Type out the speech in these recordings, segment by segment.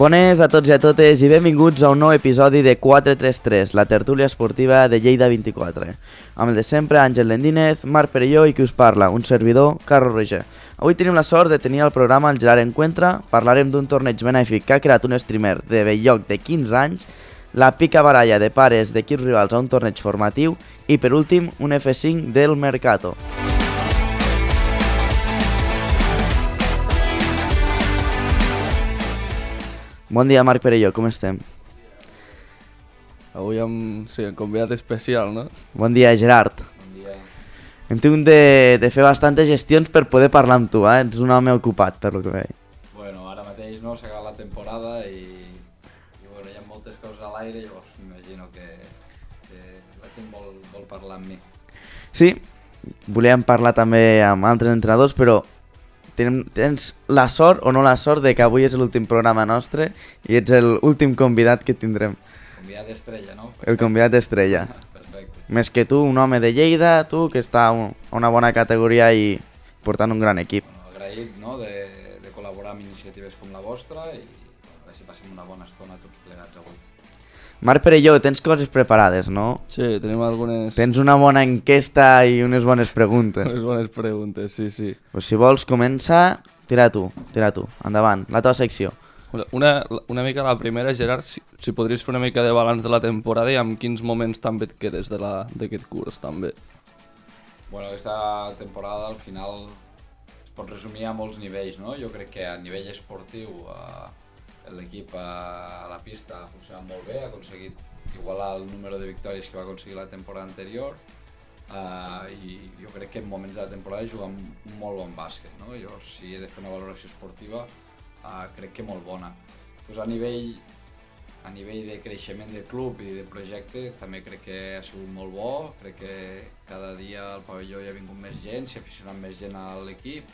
Bones a tots i a totes i benvinguts a un nou episodi de 433, la tertúlia esportiva de Lleida 24. Amb el de sempre, Àngel Lendínez, Marc Perelló i qui us parla, un servidor, Carlos Roger. Avui tenim la sort de tenir al programa el Gerard Encuentra, parlarem d'un torneig benèfic que ha creat un streamer de Belloc de 15 anys, la pica baralla de pares d'equips rivals a un torneig formatiu i, per últim, un F5 del Mercato. Bon dia, Marc Perelló, com estem? Avui amb sí, un convidat especial, no? Bon dia, Gerard. Bon dia. Hem tingut de, de fer bastantes gestions per poder parlar amb tu, eh? Ets un home ocupat, per lo que veig. Bueno, ara mateix no s'ha acabat la temporada i, i bueno, hi ha moltes coses a l'aire, llavors m'imagino que, que la gent vol, vol parlar amb mi. Sí, volíem parlar també amb altres entrenadors, però tenim, tens la sort o no la sort de que avui és l'últim programa nostre i ets l'últim convidat que tindrem, Convidat estrella, no? el convidat estrella. Perfecte. Més que tu, un home de Lleida, tu que està a un- a una bona categoria i portant un gran equip. Bueno, agraït no, de, de col·laborar amb iniciatives com la vostra i a veure si passem una bona estona tots plegats avui. Marc Perelló, tens coses preparades, no? Sí, tenim algunes, Tens una bona enquesta i unes bones preguntes. unes bones preguntes, sí, sí. Pues si vols començar, tira tu, tira tu. Endavant, la teva secció. Una, una mica la primera, Gerard, si, si podries fer una mica de balanç de la temporada i amb quins moments també et quedes de la- d'aquest curs, també. Bueno, aquesta temporada al final es pot resumir a molts nivells, no? Jo crec que a nivell esportiu eh, l'equip a la pista ha funcionat molt bé, ha aconseguit igualar el número de victòries que va aconseguir la temporada anterior eh, i jo crec que en moments de la temporada juga un molt bon bàsquet, no? Jo si he de fer una valoració esportiva eh, crec que molt bona. Pues a nivell a nivell de creixement de club i de projecte també crec que ha sigut molt bo, crec que cada dia al pavelló hi ha vingut més gent, s'ha aficionat més gent a l'equip,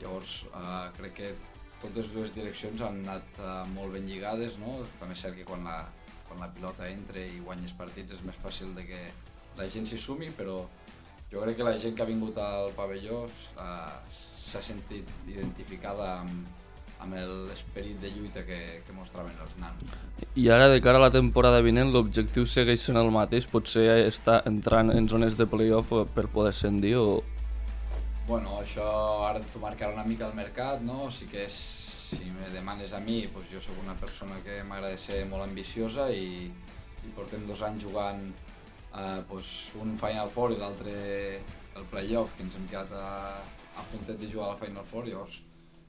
llavors eh, crec que totes dues direccions han anat eh, molt ben lligades, no? també és cert que quan la, quan la pilota entra i guanyes partits és més fàcil de que la gent s'hi sumi, però jo crec que la gent que ha vingut al pavelló eh, s'ha sentit identificada amb, amb l'esperit de lluita que, que mostraven els nanos. I ara, de cara a la temporada vinent, l'objectiu segueix sent el mateix? Potser estar entrant en zones de playoff per poder ascendir o... Bueno, això ara t'ho marcarà una mica el mercat, no? Sí que és, si me demanes a mi, doncs jo sóc una persona que m'agrada ser molt ambiciosa i, i portem dos anys jugant eh, doncs un Final Four i l'altre el playoff, que ens hem quedat a, a puntet de jugar a Final Four, llavors,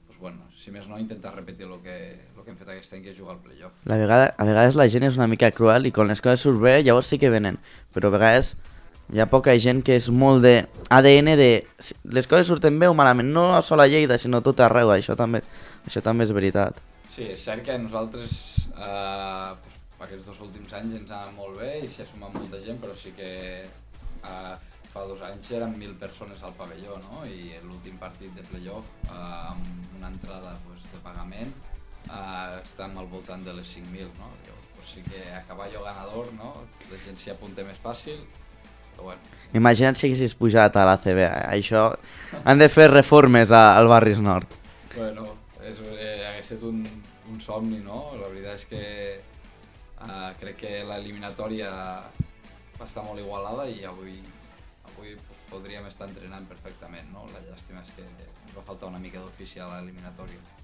doncs bueno, si més no, intentar repetir el que, el que hem fet aquest any, que és jugar al playoff. La vegada, a vegades la gent és una mica cruel i quan les coses surt bé llavors sí que venen, però a vegades hi ha poca gent que és molt de ADN de les coses surten bé o malament, no a Lleida sinó tot arreu, això també, això també és veritat. Sí, és cert que nosaltres eh, doncs, aquests dos últims anys ens ha anat molt bé i s'hi ha sumat molta gent, però sí que eh, fa dos anys eren mil persones al pavelló, no? I l'últim partit de playoff, eh, amb una entrada pues, de pagament, eh, estàvem al voltant de les 5.000, no? Llavors, pues, sí que a caballo ganador, no? La gent s'hi apunta més fàcil, però bueno, Imagina't si haguessis pujat a l'ACB, això han de fer reformes a, al Barris Nord. Bueno, és, eh, hagués estat un, un somni, no? La veritat és que eh, crec que l'eliminatòria va estar molt igualada i avui, avui pues, podríem estar entrenant perfectament, no? La llàstima és que ens va faltar una mica d'ofici a l'eliminatòria.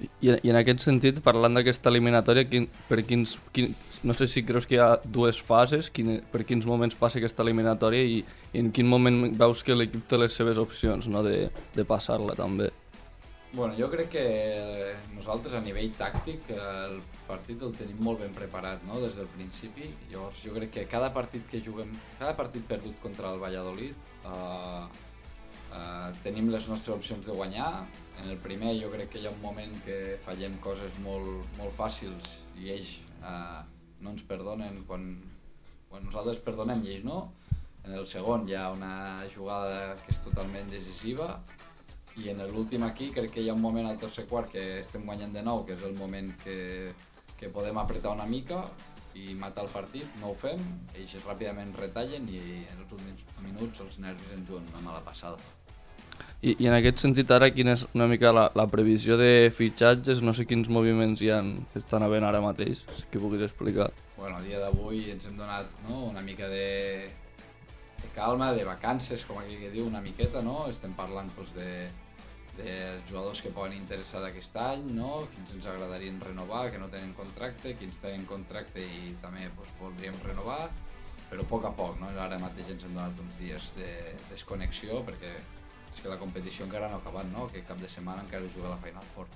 I, I en aquest sentit, parlant d'aquesta eliminatòria, quin, per quins, quin, no sé si creus que hi ha dues fases, quin, per quins moments passa aquesta eliminatòria i, i en quin moment veus que l'equip té les seves opcions no? de, de passar-la també. Bueno, jo crec que nosaltres a nivell tàctic el partit el tenim molt ben preparat no? des del principi. Llavors jo crec que cada partit que juguem, cada partit perdut contra el Valladolid eh, eh, tenim les nostres opcions de guanyar. En el primer jo crec que hi ha un moment que fallem coses molt, molt fàcils i ells eh, no ens perdonen quan, quan nosaltres perdonem i ells no. En el segon hi ha una jugada que és totalment decisiva i en l'últim aquí crec que hi ha un moment al tercer quart que estem guanyant de nou, que és el moment que, que podem apretar una mica i matar el partit, no ho fem, ells ràpidament retallen i en els últims minuts els nervis ens juguen una mala passada. I, I en aquest sentit, ara, quina és una mica la, la previsió de fitxatges? No sé quins moviments hi ha, estan havent ara mateix, si puguis explicar. Bueno, el dia d'avui ens hem donat no, una mica de, de calma, de vacances, com aquí que diu, una miqueta, no? Estem parlant doncs, de, dels jugadors que poden interessar d'aquest any, no? quins ens agradarien renovar, que no tenen contracte, quins tenen contracte i també doncs, voldríem renovar, però a poc a poc, no? ara mateix ens hem donat uns dies de desconnexió perquè és que la competició encara no ha acabat, no? que cap de setmana encara juga la Final Four.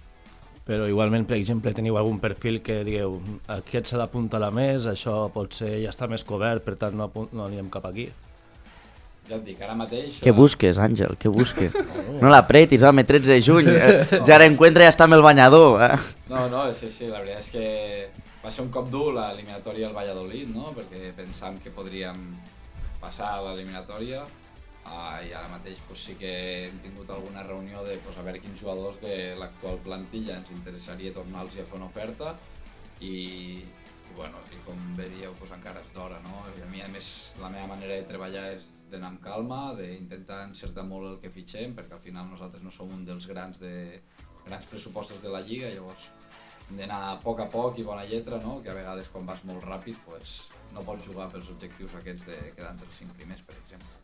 Però igualment, per exemple, teniu algun perfil que digueu aquest s'ha d'apuntar a més, això potser ja està més cobert, per tant no, no anirem cap aquí. Ja et dic, ara mateix... Què busques, Àngel? Què busques? No l'apretis, home, 13 de juny. Eh, ja reencuentra i ja està amb el banyador. Eh? No, no, sí, sí, la veritat és que va ser un cop dur l'eliminatòria al Valladolid, no? perquè pensàvem que podríem passar a l'eliminatòria Uh, I ara mateix pues, sí que hem tingut alguna reunió de pues, a veure quins jugadors de l'actual plantilla ens interessaria tornar-los a fer una oferta i, i, bueno, i com bé dieu, pues, encara és d'hora. No? I a mi, a més, la meva manera de treballar és d'anar amb calma, d'intentar encertar molt el que fitxem, perquè al final nosaltres no som un dels grans, de, grans pressupostos de la Lliga, llavors hem d'anar a poc a poc i bona lletra, no? que a vegades quan vas molt ràpid pues, no pots jugar pels objectius aquests de quedar entre els cinc primers, per exemple.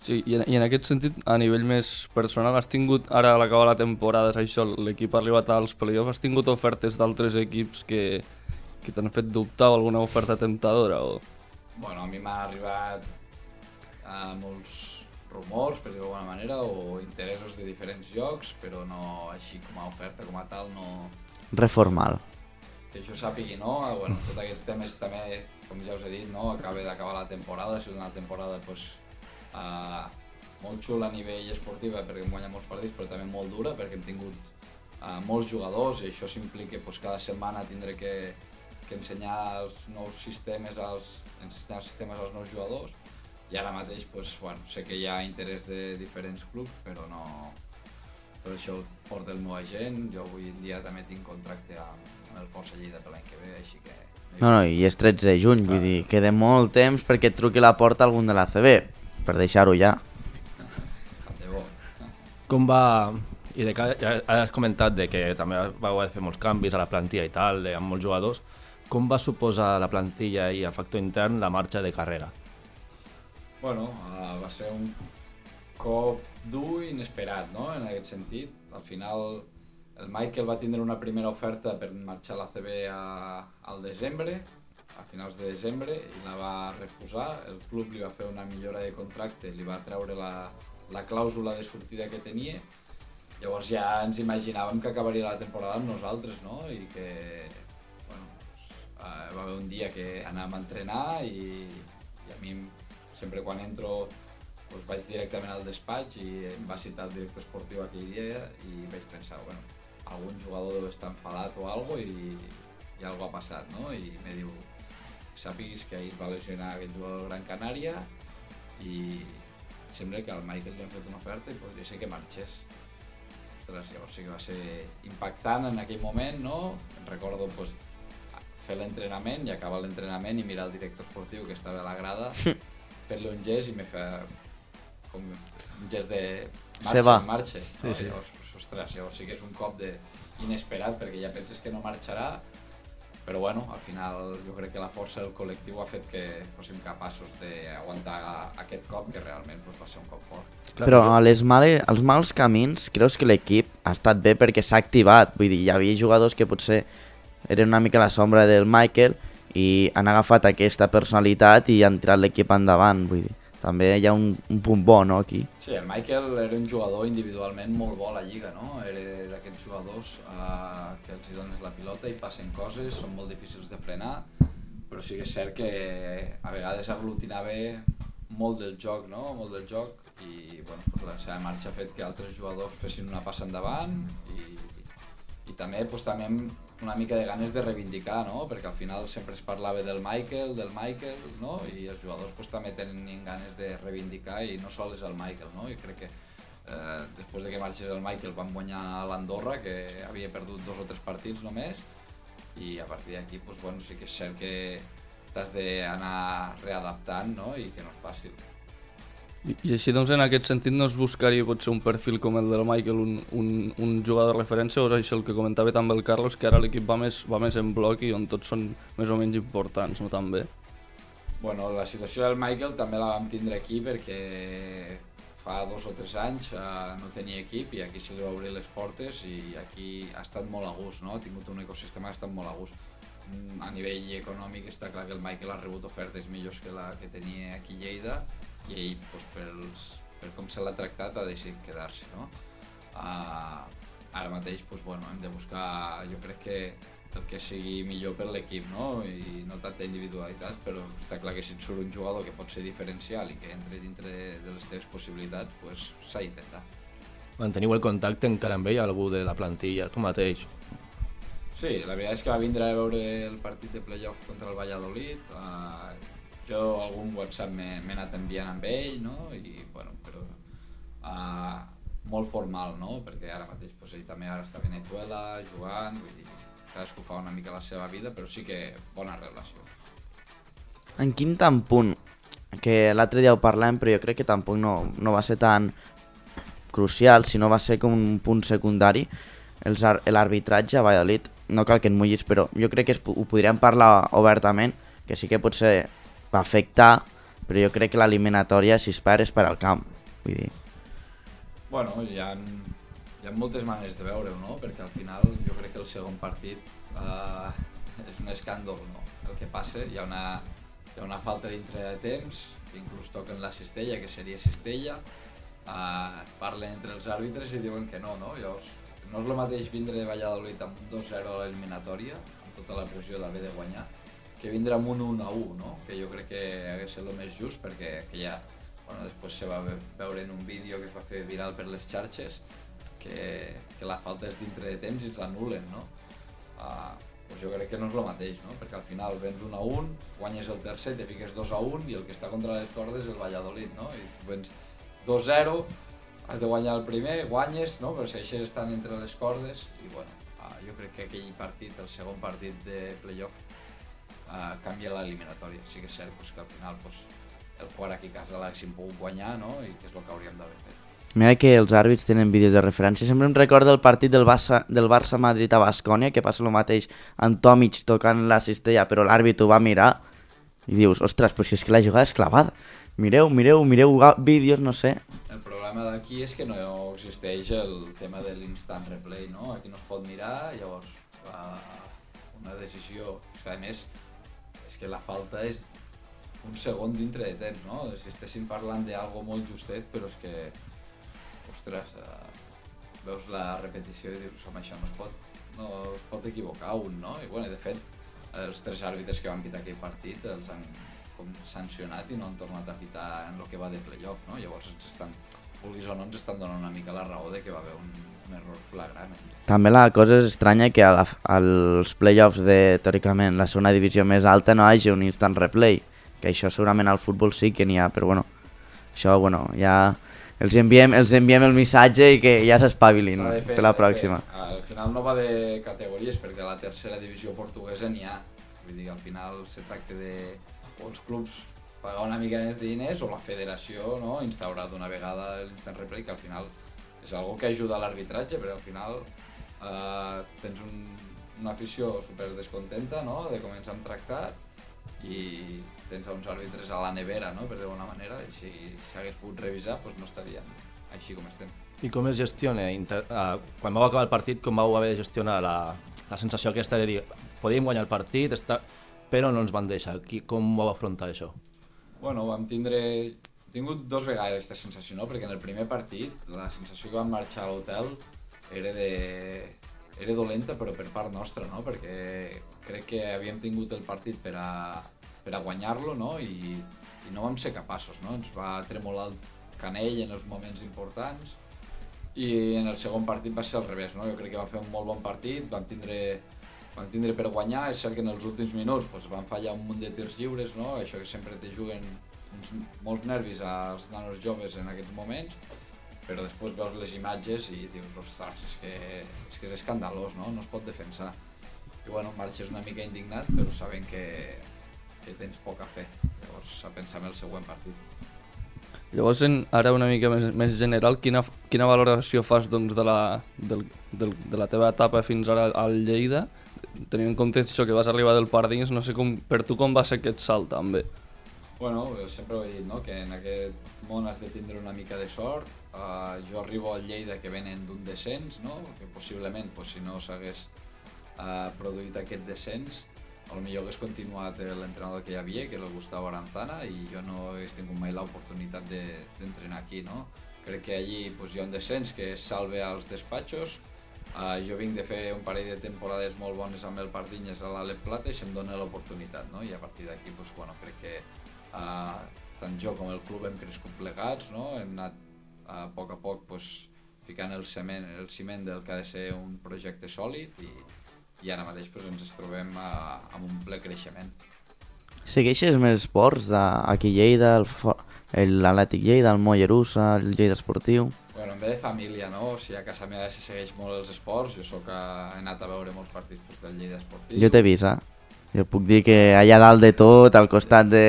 Sí, i en, i en aquest sentit, a nivell més personal, has tingut, ara a l'acabar la temporada, és això, l'equip ha arribat als playoffs, has tingut ofertes d'altres equips que, que t'han fet dubtar o alguna oferta temptadora? O... Bueno, a mi m'han arribat uh, molts rumors, per dir d'alguna manera, o interessos de diferents llocs, però no així com a oferta, com a tal, no... Reformal. Que jo sàpigui, no? Ah, bueno, tots aquests temes també, com ja us he dit, no? acaba d'acabar la temporada, ha sigut una temporada pues, uh, molt xula a nivell esportiva perquè hem guanyat molts partits, però també molt dura perquè hem tingut uh, molts jugadors i això s'implica pues, cada setmana tindré que, que ensenyar els nous sistemes als, ensenyar els sistemes als nous jugadors. I ara mateix pues, bueno, sé que hi ha interès de diferents clubs, però no... Tot això ho porta el meu agent, jo avui en dia també tinc contracte amb, amb el Força Lleida per l'any que ve, així que... No, no, i és 13 de juny, vull dir, queda molt temps perquè et truqui la porta algun de la CB per deixar-ho ja. Com va... I de que ja has comentat de que també vau haver de fer molts canvis a la plantilla i tal, de, amb molts jugadors. Com va suposar la plantilla i el factor intern la marxa de carrera? Bueno, uh, va ser un cop dur i inesperat, no?, en aquest sentit. Al final, el Michael va tindre una primera oferta per marxar a la CB a, al desembre, a finals de desembre i la va refusar. El club li va fer una millora de contracte, li va treure la, la clàusula de sortida que tenia. Llavors ja ens imaginàvem que acabaria la temporada amb nosaltres, no? I que, bueno, uh, va haver un dia que anàvem a entrenar i, i a mi sempre quan entro pues, vaig directament al despatx i em va citar el director esportiu aquell dia i vaig pensar, bueno, algun jugador deu estar enfadat o algo i, i algo ha passat, no? I me diu, sàpiguis que ahir va lesionar aquest jugador Gran Canària i sembla que al Michael li han fet una oferta i podria ser que marxés. Ostres, llavors sí que va ser impactant en aquell moment, no? Em recordo pues, fer l'entrenament i acabar l'entrenament i mirar el director esportiu que estava a la grada, fer-li un gest i me fa com un gest de marxa, va. marxa. No? Sí, sí. Llavors, ostres, llavors sí que és un cop de inesperat perquè ja penses que no marxarà però bueno, al final jo crec que la força del col·lectiu ha fet que fóssim capaços d'aguantar aquest cop que realment doncs, va ser un cop fort. Però a les male, als mals camins, creus que l'equip ha estat bé perquè s'ha activat? Vull dir, hi havia jugadors que potser eren una mica la sombra del Michael i han agafat aquesta personalitat i han tirat l'equip endavant, vull dir. També hi ha un, un punt bo, no, aquí? Sí, el Michael era un jugador individualment molt bo a la Lliga, no? Era d'aquests jugadors eh, que els dones la pilota i passen coses, són molt difícils de frenar, però sí que és cert que a vegades aglutinava molt del joc, no? Molt del joc i bueno, pues la seva marxa ha fet que altres jugadors fessin una passa endavant i, i també, pues, també una mica de ganes de reivindicar, no? perquè al final sempre es parlava del Michael, del Michael, no? i els jugadors pues, també tenen ganes de reivindicar i no sols és el Michael. No? I crec que eh, després de que marxés el Michael vam guanyar l'Andorra, que havia perdut dos o tres partits només, i a partir d'aquí pues, bueno, sí que és cert que t'has d'anar readaptant no? i que no és fàcil. I, I així doncs en aquest sentit no es buscaria potser un perfil com el del Michael, un, un, un jugador de referència, o és això el que comentava també el Carlos, que ara l'equip va, més, va més en bloc i on tots són més o menys importants, no també? Bueno, la situació del Michael també la vam tindre aquí perquè fa dos o tres anys eh, no tenia equip i aquí se li va obrir les portes i aquí ha estat molt a gust, no? ha tingut un ecosistema que ha estat molt a gust. Mm, A nivell econòmic està clar que el Michael ha rebut ofertes millors que la que tenia aquí a Lleida i ell, doncs, pels, per com se l'ha tractat, ha decidit quedar-se. No? Uh, ara mateix doncs, bueno, hem de buscar, jo crec que el que sigui millor per l'equip no? i no tanta individualitat, però està clar que si et surt un jugador que pot ser diferencial i que entre dintre de les teves possibilitats, pues, s'ha d'intentar. Manteniu el contacte encara amb ell, algú de la plantilla, tu mateix. Sí, la veritat és que va vindre a veure el partit de playoff contra el Valladolid. Uh, jo algun WhatsApp m'he anat enviant amb ell, no? I, bueno, però uh, molt formal, no? Perquè ara mateix pues, ell també ara està a Venezuela jugant, vull dir, cadascú fa una mica la seva vida, però sí que bona relació. En quin tant punt, que l'altre dia ho parlàvem, però jo crec que tampoc no, no va ser tan crucial, sinó va ser com un punt secundari, l'arbitratge a Valladolid, no cal que et mullis, però jo crec que ho podríem parlar obertament, que sí que potser va afectar, però jo crec que l'eliminatòria, si es perd, és per al camp. Vull dir, Bueno, hi ha, hi ha moltes maneres de veure-ho, no? Perquè al final jo crec que el segon partit uh, és un escàndol, no? El que passa, hi ha una, hi ha una falta dintre de temps, inclús toquen la cistella, que seria cistella, uh, parlen entre els àrbitres i diuen que no, no? Llavors, no és el mateix vindre de Valladolid amb un 2-0 a l'eliminatòria, amb tota la pressió d'haver de guanyar, que vindre amb un 1-1, no? Que jo crec que hagués estat el més just perquè que ja bueno, després se va ve- veure en un vídeo que es va fer viral per les xarxes que, que la falta és dintre de temps i l'anulen, no? Uh, pues jo crec que no és el mateix, no? Perquè al final vens 1 a 1, guanyes el tercer, te fiques 2 a 1 i el que està contra les cordes és el Valladolid, no? I tu vens 2-0, has de guanyar el primer, guanyes, no? Però segueixes estant entre les cordes i bueno, uh, jo crec que aquell partit, el segon partit de playoff, uh, canvia l'eliminatòria. Sí que és cert pues, que al final pues, el jugar aquí a casa l'haguéssim pogut guanyar no? i que és el que hauríem d'haver fet. Mira que els àrbits tenen vídeos de referència. Sempre em recordo el partit del Barça, del Barça Madrid a Bascònia, que passa el mateix amb Tomic tocant la cistella, però l'àrbit ho va mirar i dius, ostres, però si és que la jugada és clavada. Mireu, mireu, mireu vídeos, no sé. El problema d'aquí és que no existeix el tema de l'instant replay, no? Aquí no es pot mirar, llavors una decisió... És que a més, és que la falta és un segon dintre de temps, no? Si estéssim parlant d'algo molt justet, però és que, ostres, uh, veus la repetició i dius, home, això no es pot, no es pot equivocar un, no? I bueno, de fet, els tres àrbitres que van pitar aquell partit els han com sancionat i no han tornat a pitar en el que va de playoff, no? Llavors ens estan, vulguis o no, ens estan donant una mica la raó de que va haver un, un error flagrant. aquí. També la cosa és estranya que a la, als playoffs de, teòricament, la segona divisió més alta no hagi un instant replay, que això segurament al futbol sí que n'hi ha, però bueno, això, bueno, ja els enviem, els enviem el missatge i que ja s'espavilin per la pròxima. Al final no va de categories, perquè a la tercera divisió portuguesa n'hi ha. Vull dir al final se tracta de o els clubs pagar una mica més de diners o la federació no, instaurar d'una vegada l'instant replay, que al final és algo que ajuda a l'arbitratge, perquè al final eh, tens un, una afició super descontenta no, de com ens han tractat i tens uns àrbitres a la nevera, no, per d'alguna manera, i si s'hagués pogut revisar doncs no estarien així com estem. I com es gestiona, inter... uh, quan vau acabar el partit, com vau haver de gestionar la, la sensació aquesta de dir podíem guanyar el partit, està... però no ens van deixar. Qui, com vau afrontar això? Bueno, vam tindre... He tingut dos vegades aquesta sensació, no? Perquè en el primer partit, la sensació que vam marxar a l'hotel era de... era dolenta, però per part nostra, no? Perquè crec que havíem tingut el partit per a, per a guanyar-lo, no? I, I no vam ser capaços, no? Ens va tremolar el canell en els moments importants i en el segon partit va ser al revés, no? Jo crec que vam fer un molt bon partit, vam tindre van tindre per guanyar, és cert que en els últims minuts doncs, van fallar un munt de tirs lliures, no? això que sempre te juguen uns, molts nervis als nanos joves en aquests moments, però després veus les imatges i dius, ostres, és que és, que és escandalós, no? no es pot defensar. I bueno, marxes una mica indignat, però sabent que, que tens poca fe, llavors a pensar en el següent partit. Llavors, en, ara una mica més, més general, quina, quina valoració fas doncs, de, la, del, del, de la teva etapa fins ara al Lleida? Tenint en compte això que vas arribar del Pardins, no sé com, per tu com va ser aquest salt també. Bueno, sempre ho he dit, no? que en aquest món has de tindre una mica de sort. Uh, jo arribo al Lleida que venen d'un descens, no? que possiblement pues, si no s'hagués uh, produït aquest descens, lo millor hagués continuat l'entrenador que hi havia, que era el Gustavo Aranzana, i jo no hagués tingut mai l'oportunitat d'entrenar de, aquí. No? Crec que allí pues, hi ha un descens que salve als despatxos, Uh, jo vinc de fer un parell de temporades molt bones amb el Pardinyes a l'Alep Plata i se'm dona l'oportunitat, no? I a partir d'aquí, pues, bueno, crec que uh, tant jo com el club hem crescut plegats, no? Hem anat a poc a poc pues, ficant el ciment, el ciment del que ha de ser un projecte sòlid i, i ara mateix pues, ens trobem uh, amb un ple creixement. Segueixes més esports de, aquí a Lleida, l'Atlètic Lleida, el Mollerussa, el Lleida Esportiu? Bueno, en ve de família, no? O sigui, a casa meva se segueix molt els esports, jo sóc a... he anat a veure molts partits del Lleida Esportiu. Jo t'he vist, eh? Jo puc dir que allà dalt de tot, al costat de,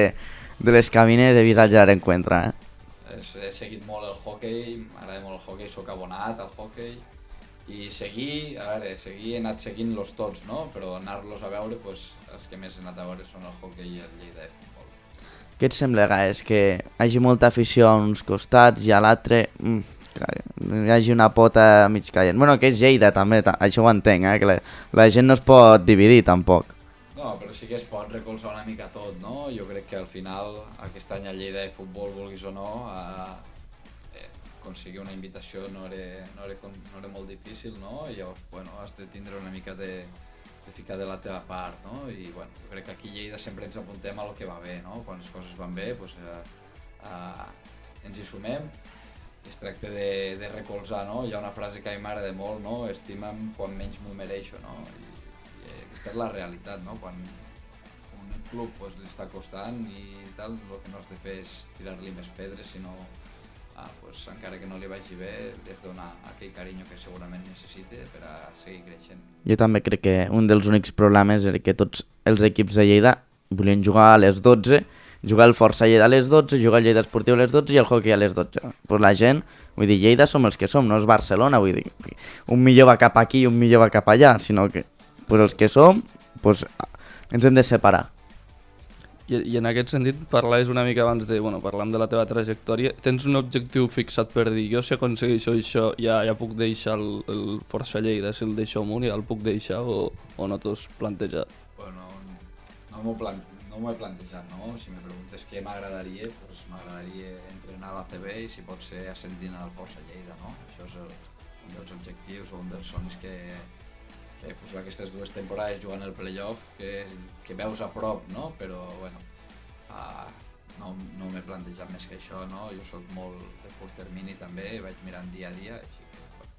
de les cabines, he vist el Gerard Encuentra, eh? He, seguit molt el hockey, m'agrada molt el hockey, sóc abonat al hockey, i seguir, a veure, seguir, he anat seguint-los tots, no? Però anar-los a veure, pues, els que més he anat a veure són el hockey i el Lleida de futbol. Què et sembla, és que hi hagi molta afició a uns costats i a l'altre... Mm, hi hagi una pota mig caient. Bueno, que és Lleida també, això ho entenc, eh? que la, la gent no es pot dividir tampoc. No, però sí que es pot recolzar una mica tot, no? Jo crec que al final, aquest any a Lleida de futbol, vulguis o no, eh, eh, aconseguir una invitació no era, no, era, no era molt difícil, no? I llavors, bueno, has de tindre una mica de, de ficar de la teva part, no? I bueno, jo crec que aquí a Lleida sempre ens apuntem a lo que va bé, no? Quan les coses van bé, doncs, eh, eh, ens hi sumem es tracta de, de recolzar, no? Hi ha una frase que a mi m'agrada molt, no? Estima'm quan menys m'ho mereixo, no? I, aquesta és la realitat, no? Quan un club pues, li està costant i tal, el que no has de fer és tirar-li més pedres, sinó ah, pues, encara que no li vagi bé, li has de donar aquell carinyo que segurament necessite per a seguir creixent. Jo també crec que un dels únics problemes era que tots els equips de Lleida volien jugar a les 12 jugar el Força Lleida a les 12, jugar el Lleida Esportiu a les 12 i el hockey a les 12. Pues la gent, vull dir, Lleida som els que som, no és Barcelona, vull dir, un millor va cap aquí i un millor va cap allà, sinó que pues els que som, pues, ens hem de separar. I, I en aquest sentit, parlaves una mica abans de, bueno, parlam de la teva trajectòria, tens un objectiu fixat per dir, jo si aconsegueixo això ja, ja puc deixar el, el Força Lleida, si el deixo amunt ja el puc deixar o, o no t'ho has plantejat? Bueno, no m'ho plantejat no m'ho he plantejat, no? Si me preguntes què m'agradaria, doncs m'agradaria entrenar a la CB i si pot ser ascendint al Força Lleida, no? Això és el, un dels objectius o un dels somnis que, que pues, aquestes dues temporades jugant el playoff que, que veus a prop, no? Però, bueno, uh, no, no m'he plantejat més que això, no? Jo sóc molt de curt termini també, vaig mirant dia a dia, així que, bueno,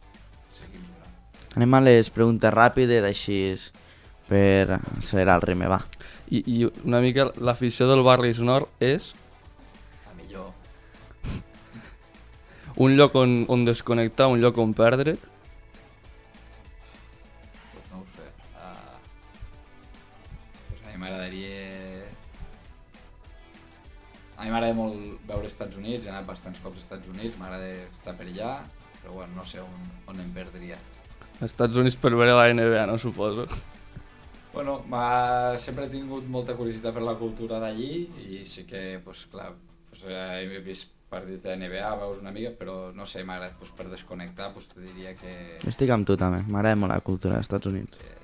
seguim mirant. Anem a les preguntes ràpides, així per accelerar el ritme, va. I, i una mica l'afició del Barris Nord és... La millor. Un lloc on, on desconnectar, un lloc on perdre't? A mi m'agrada molt veure Estats Units, he anat bastants cops als Estats Units, m'agrada estar per allà, però bueno, no sé on, on em perdria. Estats Units per veure la NBA, no suposo. Bueno, sempre he tingut molta curiositat per la cultura d'allí i sí que, pues, clar, pues, he vist partits de NBA, veus una mica, però no sé, m'agrada pues, per desconnectar, pues, te diria que... Estic amb tu també, m'agrada molt la cultura dels Estats Units. Que,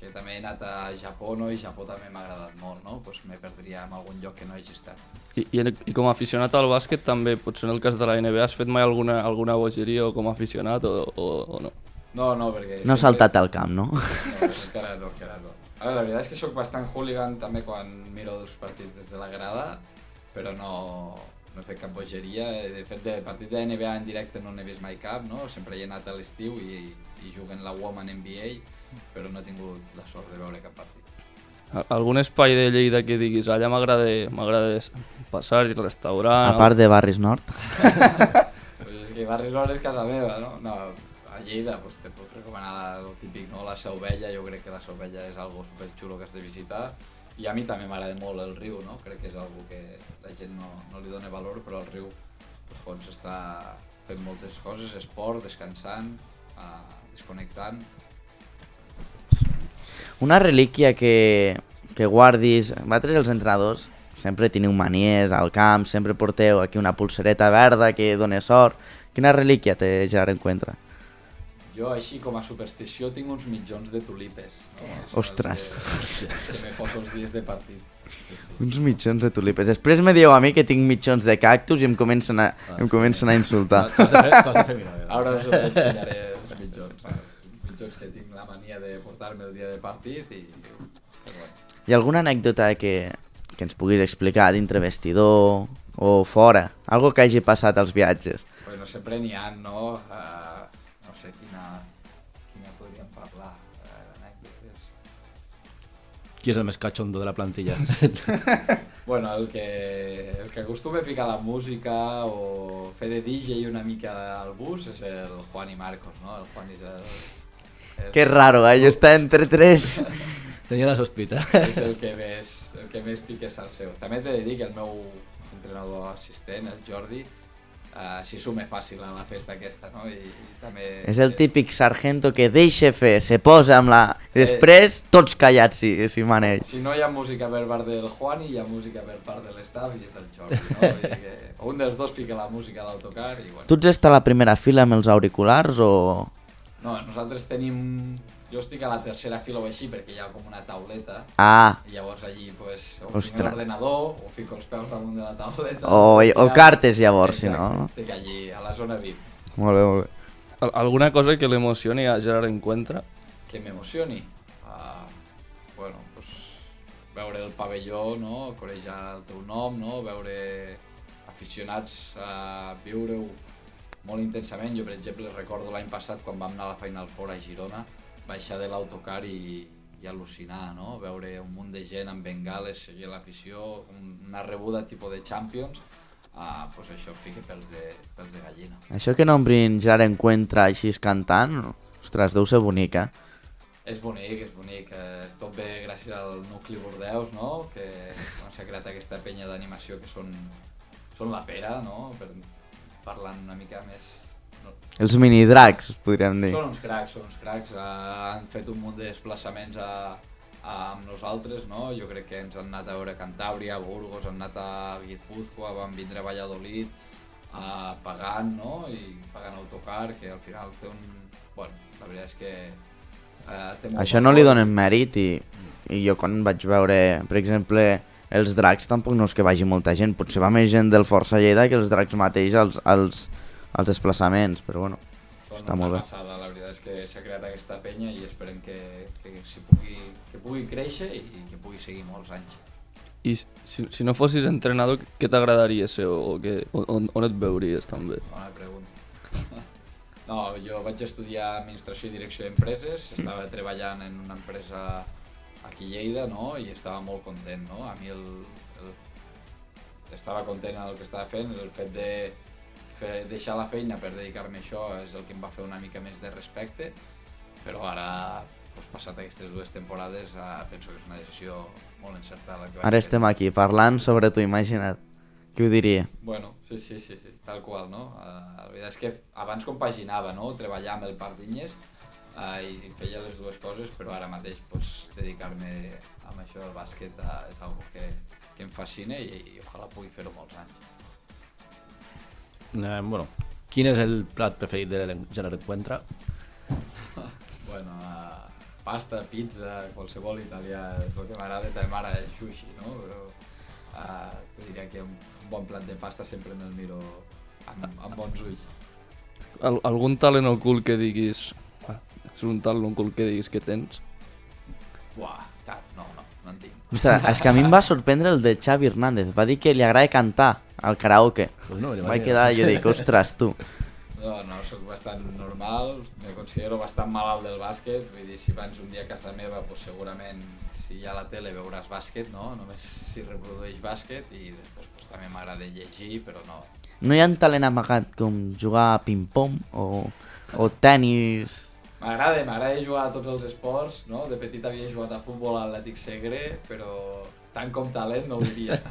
que també he anat a Japó, no? i Japó també m'ha agradat molt, no? Pues me perdria en algun lloc que no hagi estat. I, i, i com a aficionat al bàsquet també, potser en el cas de la NBA, has fet mai alguna, alguna bogeria o com a aficionat o, o, o no? No, no, perquè... No ha saltat al camp, no? No, encara no, encara no. A veure, la veritat és que sóc bastant hooligan també quan miro els partits des de la grada, però no, no he fet cap bogeria. De fet, de partit de NBA en directe no n'he vist mai cap, no? Sempre he anat a l'estiu i, i juguen la Woman NBA, però no he tingut la sort de veure cap partit. Algun espai de Lleida que diguis, allà m'agrada passar i restaurant... A part de Barris Nord. pues és que Barris Nord és casa meva, no? No, a Lleida pues, te puc recomanar el típic, no? la Seu Vella, jo crec que la Seu Vella és algo superxulo que has de visitar i a mi també m'agrada molt el riu, no? crec que és algo que la gent no, no li dona valor, però el riu doncs pots estar fent moltes coses, esport, descansant, uh, desconnectant. Una relíquia que, que guardis... Vosaltres els entrenadors sempre teniu manies al camp, sempre porteu aquí una pulsereta verda que dona sort. Quina relíquia té Gerard Encuentra? Jo, així com a superstició, tinc uns mitjons de tulipes. No? Ostres. Que, que me foto els dies de partit. Sí, sí. Uns mitjons de tulipes. Després me dieu a mi que tinc mitjons de cactus i em comencen a, Ah, em comencen a insultar. Has de fer, tu has de fer mirar. Ara us ensenyaré els mitjons. Mitjons que tinc la mania de portar-me el dia de partit i... Però bueno. Hi ha alguna anècdota que, que ens puguis explicar dintre vestidor o fora? Algo que hagi passat als viatges. Bueno, sempre n'hi ha, no? Uh, no sé quina, quina podríem parlar. Uh, anècdotes. Qui és el més catxondo de la plantilla? Bueno, el que, el que acostuma a ficar la música o fer de DJ una mica al bus és el Juan i Marcos, no? El Juan és el... És, Que raro, eh? Jo està entre tres. Tenia la sospita. és el que més, el que més piques al seu. També t'he de dir que el meu entrenador assistent, el Jordi, uh, s'hi sume fàcil a la festa aquesta, no? I, i també... És el típic sargento que deixa fer, se posa amb la... I després, tots callats si, si mana ell. Si no hi ha música per part del Juan i hi ha música per part de l'estaf i és el Jordi, no? Dir que un dels dos fica la música a l'autocar i bueno... Tu ets estar a la primera fila amb els auriculars o... No, nosaltres tenim... Jo estic a la tercera fila o així perquè hi ha com una tauleta Ah, i llavors allí pues, o Ostres. tinc l'ordenador o fico els peus damunt de la tauleta O- o ja- cartes, llavors, si no. Estic allí a la zona VIP. molt bé, molt bé. Al- Alguna cosa que l'emocioni a Gerard Encuentra? Que m'emocioni. Uh, bueno, pues, veure el pavelló, no? conèixer el teu nom, no? veure aficionats a viure-ho molt intensament. Jo, per exemple, recordo l'any passat quan vam anar a la Final Four a Girona, baixar de l'autocar i, i al·lucinar, no? veure un munt de gent amb bengales, seguir l'afició, un- una rebuda tipus de Champions, uh, pues això fica pels de, pels de gallina. Això que nombrin Gerard Encuentra així cantant, ostres, deu ser bonic, eh? És bonic, és bonic. Eh, tot bé gràcies al nucli Bordeus, no? que s'ha creat aquesta penya d'animació que són, són la pera, no? per, parlant una mica més... No, Els mini-dracs, podríem dir. són uns cracs, són uns cracs, eh, han fet un munt de desplaçaments a, a, amb nosaltres, no? jo crec que ens han anat a veure Cantàbria, a Burgos, han anat a Guipúzcoa, van vindre a Valladolid, uh, pagant, no? i pagant autocar, que al final té un... Bueno, la veritat és que uh, té Això no li donen mèrit i, i jo quan vaig veure, per exemple, els dracs tampoc no és que vagi molta gent, potser va més gent del Força Lleida que els dracs mateix als, als, als desplaçaments, però bueno, Són està molt bé. passada, la veritat és que s'ha creat aquesta penya i esperem que, que, s'hi pugui, que pugui créixer i que pugui seguir molts anys. I si, si no fossis entrenador, què t'agradaria ser o, o què, on, on et veuries també? Bona pregunta. No, jo vaig estudiar Administració i Direcció d'Empreses, estava treballant en una empresa aquí a Lleida, no?, i estava molt content, no? A mi el, el... estava content en el que estava fent, el fet de fer, deixar la feina per dedicar-me a això és el que em va fer una mica més de respecte, però ara, doncs, passat aquestes dues temporades, eh, penso que és una decisió molt encertada. Que Ara fer. estem aquí parlant sobre tu, imagina't. Qui ho diria? Bueno, sí, sí, sí, sí, tal qual, no? Uh, la veritat és que abans compaginava, no?, treballar amb el Pardinyes uh, i feia les dues coses, però ara mateix pues, dedicar-me a això del bàsquet uh, és algo que, que em fascina i, i ojalà pugui fer-ho molts anys. Eh, bueno, quin és el plat preferit de Gerard Encuentra? Bueno, uh, pasta, pizza, qualsevol italià és el que m'agrada, també m'agrada el sushi, no? Però uh, diria que un, un bon plat de pasta sempre me'l miro amb, amb bons ulls. Al, algun talent ocult que diguis... "Ah, És un talent ocult que diguis que tens? Buah, cap, no, no, no en tinc. Ostres, és que a mi em va sorprendre el de Xavi Hernández. Va dir que li agrada cantar al karaoke. Pues no, Vaig l'imagino. quedar, jo dic, ostres, tu. No, no, sóc bastant normal, me considero bastant malalt del bàsquet, vull dir, si vens un dia a casa meva, doncs segurament si hi ha la tele veuràs bàsquet, no? Només si reprodueix bàsquet i després doncs, també m'agrada llegir, però no. No hi ha un talent amagat com jugar a ping-pong o, o tennis... M'agrada, m'agrada jugar a tots els esports, no? De petit havia jugat a futbol a l'Atlètic Segre, però tant com talent no ho diria.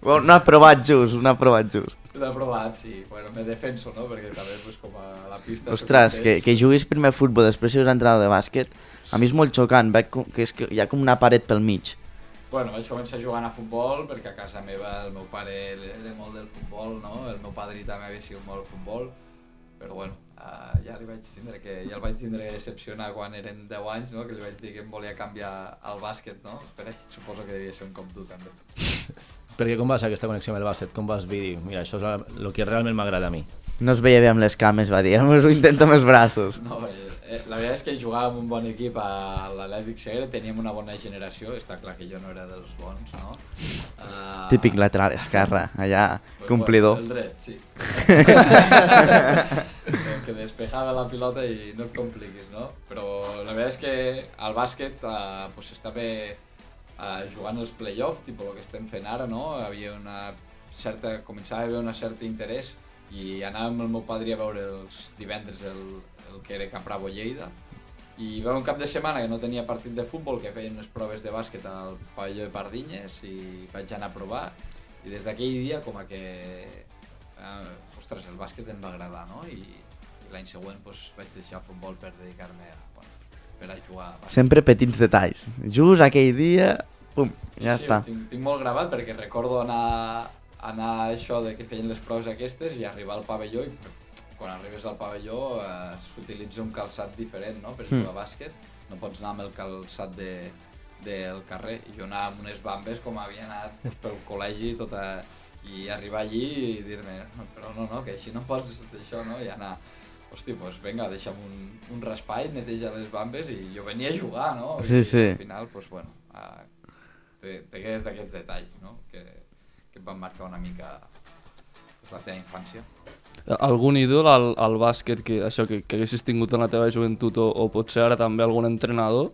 Bueno, no ha provat just, no ha provat just. L'he provat, sí. Bueno, me defenso, no? Perquè també, pues, com a la pista... Ostres, que, que juguis primer a futbol, després siguis entrenador de bàsquet, a mi és molt xocant, veig que, és que hi ha com una paret pel mig. Bueno, vaig començar jugant a futbol perquè a casa meva el meu pare era molt del futbol, no? El meu padrí també havia sigut molt del futbol, però bueno, uh, ja li vaig tindre que, ja el vaig tindre que decepcionar quan eren 10 anys, no? Que li vaig dir que em volia canviar al bàsquet, no? Però suposo que devia ser un com tu també. Perquè com va ser aquesta connexió amb el bàsquet? Com vas dir, mira, això és el que realment m'agrada a mi? No es veia bé amb les cames, va dir, "Pues ho intento amb els braços. No, eh, la veritat és que jugàvem un bon equip a l'Atlètic Segre, teníem una bona generació, està clar que jo no era dels bons, no? Uh, Típic lateral esquerre, allà, Pues complidor. Bueno, el dret, sí. Que despejava la pilota i no et compliquis, no? Però la veritat és que al bàsquet uh, pues, està bé uh, jugant els play-off, tipus el que estem fent ara, no? Havia una certa, començava a haver un cert interès i anàvem amb el meu padre a veure els divendres el que era Cap Bravo Lleida i va un cap de setmana que no tenia partit de futbol, que feien unes proves de bàsquet al pavelló de Pardinyes i vaig anar a provar i des d'aquell dia com a que eh, ostres, el bàsquet em va agradar no? i, i l'any següent pues, vaig deixar el futbol per dedicar-me a, bueno, per a jugar a. Sempre petits detalls. Just aquell dia, pum, ja sí, està. Tinc, tinc molt gravat perquè recordo anar, anar a això de que feien les proves aquestes i arribar al pavelló i quan arribes al pavelló eh, s'utilitza un calçat diferent no? per jugar a bàsquet. No pots anar amb el calçat de, del carrer. I jo anava amb unes bambes com havia anat pues, pel col·legi tota, i arribar allí i dir-me però no, no, que així no pots això, no? I anar, hosti, doncs vinga, deixa'm un, un raspall, neteja les bambes i jo venia a jugar, no? Sí, I sí. al final, doncs bueno, uh, te, te quedes d'aquests detalls, no? Que, que et van marcar una mica pues, la teva infància. Algun ídol al, al bàsquet que, això, que, que haguessis tingut en la teva joventut o, o potser ara també algun entrenador?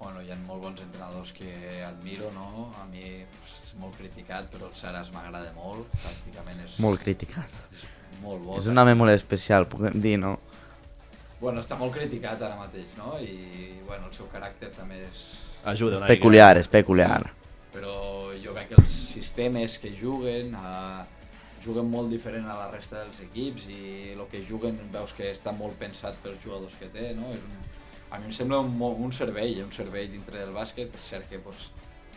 Bueno, hi ha molt bons entrenadors que admiro, no? A mi pues, és molt criticat, però el Saras m'agrada molt, pràcticament és, Molt criticat. és molt bo. És un home molt especial, puguem dir, no? Bueno, està molt criticat ara mateix, no? I bueno, el seu caràcter també és... Ajuda És peculiar, és peculiar. Però jo veig que els sistemes que juguen eh, juguen molt diferent a la resta dels equips i el que juguen veus que està molt pensat pels jugadors que té, no? És un, a mi em sembla un, un servei, un servei dintre del bàsquet, és cert que pues,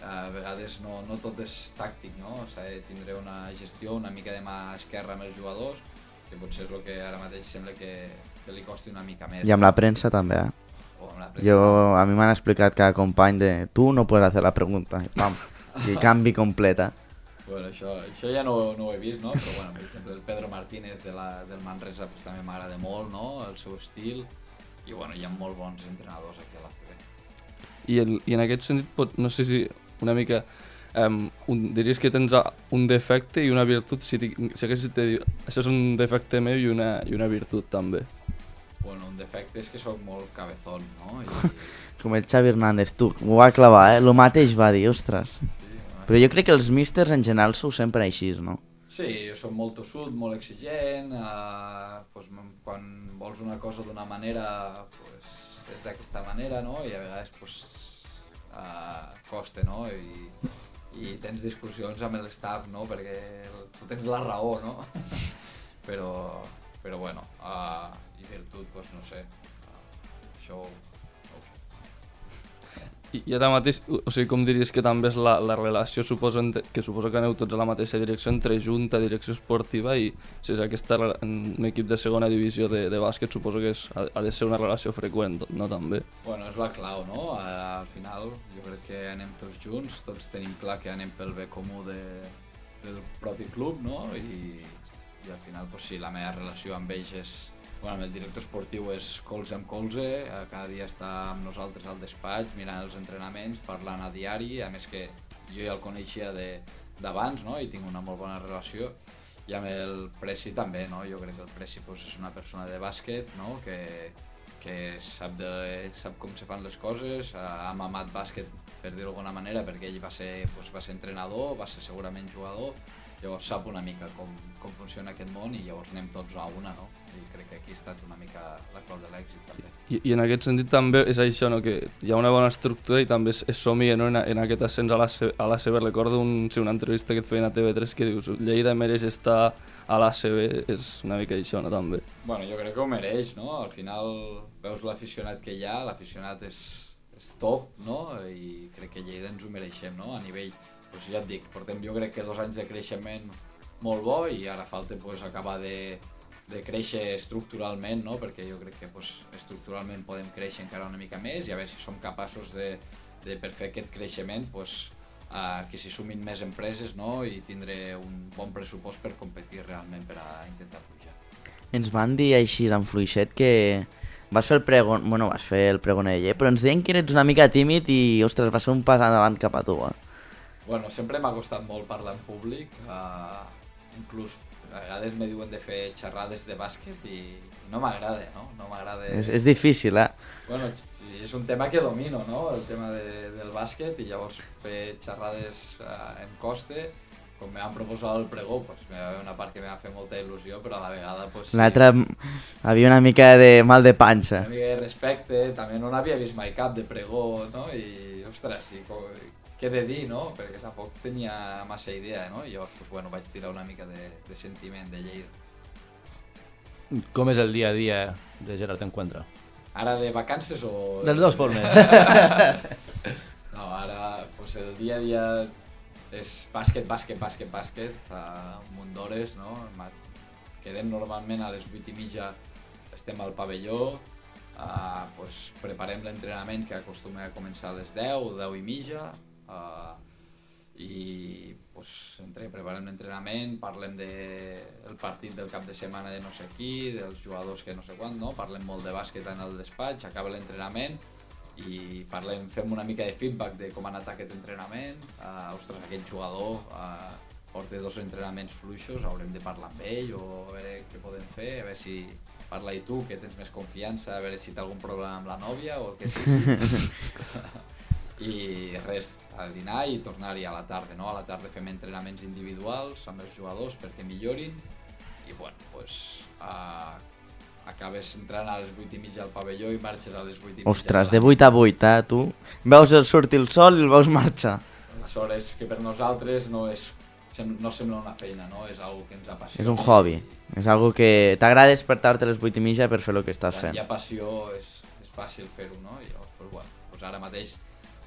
a vegades no, no tot és tàctic, no? S'ha de tindre una gestió, una mica de mà esquerra amb els jugadors, que potser és el que ara mateix sembla que, que li costi una mica més. I amb la premsa també, eh? O amb la premsa. Jo, a mi m'han explicat cada company de tu no puedes hacer la pregunta, pam, i canvi completa. Bueno, això, això ja no, no ho he vist, no? Però, bueno, per exemple, el Pedro Martínez de la, del Manresa pues, també m'agrada molt, no? El seu estil. I, bueno, hi ha molt bons entrenadors aquí a la CB. I, el, i en aquest sentit, pot, no sé si una mica um, un, diries que tens un defecte i una virtut, si, si haguessis de dir, això és un defecte meu i una, i una virtut també. Bueno, un defecte és que sóc molt cabezón, no? I, Com el Xavi Hernández, tu, ho va clavar, eh? Lo mateix va dir, ostres. Però jo crec que els místers en general sou sempre així, no? sí, jo soc molt tossut, molt exigent, eh, pues, quan vols una cosa d'una manera, pues, és d'aquesta manera, no? I a vegades pues, eh, costa, no? I, i tens discussions amb l'staff, no? Perquè tu tens la raó, no? però, però bueno, uh, i virtut, doncs no sé, això. I, I ara mateix, o o sigui, com diries que també és la, la relació, suposo, entre, que suposo que aneu tots a la mateixa direcció, entre junta, direcció esportiva i si és aquesta, un equip de segona divisió de, de bàsquet, suposo que és, ha, ha de ser una relació freqüent, no també? Bueno, és la clau, no? Al final jo crec que anem tots junts, tots tenim clar que anem pel bé comú de, del propi club, no? I, i al final, pues, sí, la meva relació amb ells és... Bueno, el director esportiu és colze amb colze, eh, cada dia està amb nosaltres al despatx, mirant els entrenaments, parlant a diari, a més que jo ja el coneixia d'abans, no? I tinc una molt bona relació. I amb el Preci també, no? Jo crec que el Preci pues, és una persona de bàsquet, no? Que, que sap, de, sap com se fan les coses, ha mamat bàsquet per dir-ho d'alguna manera, perquè ell va ser, doncs, va ser entrenador, va ser segurament jugador, llavors sap una mica com, com funciona aquest món i llavors anem tots a una, no? I crec que aquí ha estat una mica la clau de l'èxit també. I, I en aquest sentit també és això, no? que hi ha una bona estructura i també es, es somia no? en, en aquest ascens a la, a la CB. Recordo un, sí, una entrevista que et feien a TV3 que dius Lleida mereix estar a la CB, és una mica això, no? també. Bueno, jo crec que ho mereix, no? Al final veus l'aficionat que hi ha, l'aficionat és, és top, no? I crec que Lleida ens ho mereixem, no? A nivell, doncs ja et dic, portem jo crec que dos anys de creixement molt bo i ara falta pues, acabar de, de créixer estructuralment, no? Perquè jo crec que pues, estructuralment podem créixer encara una mica més i a veure si som capaços de, de per fer aquest creixement pues, a que s'hi sumin més empreses no? i tindre un bon pressupost per competir realment per a intentar pujar. Ens van dir així en fluixet que vas fer el pregon, bueno, vas fer el pregoner, però ens deien que eres una mica tímid i, ostres, va ser un pas endavant cap a tu, eh? Bueno, sempre m'ha costat molt parlar en públic, uh, inclús a vegades me diuen de fer xerrades de bàsquet i no m'agrada, no? No m'agrada... És, és difícil, eh? Bueno, i és un tema que domino, no? El tema de, del bàsquet i llavors fer xerrades uh, em costa. Com me van proposar el pregó, pues, hi va haver una part que me va fer molta il·lusió, però a la vegada... Pues, sí, L'altre havia una mica de mal de panxa. una mica de respecte, també no n'havia vist mai cap de pregó, no? I, ostres, sí, com, què he de dir, no? Perquè tampoc tenia massa idea, no? I llavors, pues, bueno, vaig tirar una mica de, de sentiment de Lleida. Com és el dia a dia de Gerard Encuentra? Ara de vacances o... De les dues formes. No, ara pues, el dia a dia és bàsquet, bàsquet, bàsquet, bàsquet, a un munt d'hores, no? Quedem normalment a les 8 i mitja, estem al pavelló, uh, pues, preparem l'entrenament que acostuma a començar a les 10, 10 i mitja, uh, i pues, entre, preparem l'entrenament, parlem del de partit del cap de setmana de no sé qui, dels jugadors que no sé quan, no? parlem molt de bàsquet en el despatx, acaba l'entrenament i parlem, fem una mica de feedback de com ha anat aquest entrenament, uh, ostres, aquest jugador uh, porta dos entrenaments fluixos, haurem de parlar amb ell o a veure què podem fer, a veure si parla i tu, que tens més confiança, a veure si té algun problema amb la nòvia o el que sigui. I res, a dinar i tornar-hi a la tarda, no? A la tarda fem entrenaments individuals amb els jugadors perquè millorin i bueno, pues, uh, acabes entrant a les 8 i mitja al pavelló i marxes a les 8 i mitja. Ostres, de 8 a 8, eh, tu? Veus el sortir el sol i el veus marxar. Aleshores, que per nosaltres no és no sembla una feina, no? És algo que ens apassiona. És un hobby. És algo que t'agrada despertar-te a les 8 i mitja per fer el que estàs Quan fent. hi ha passió és, és fàcil fer-ho, no? I llavors, pues, bueno, pues ara mateix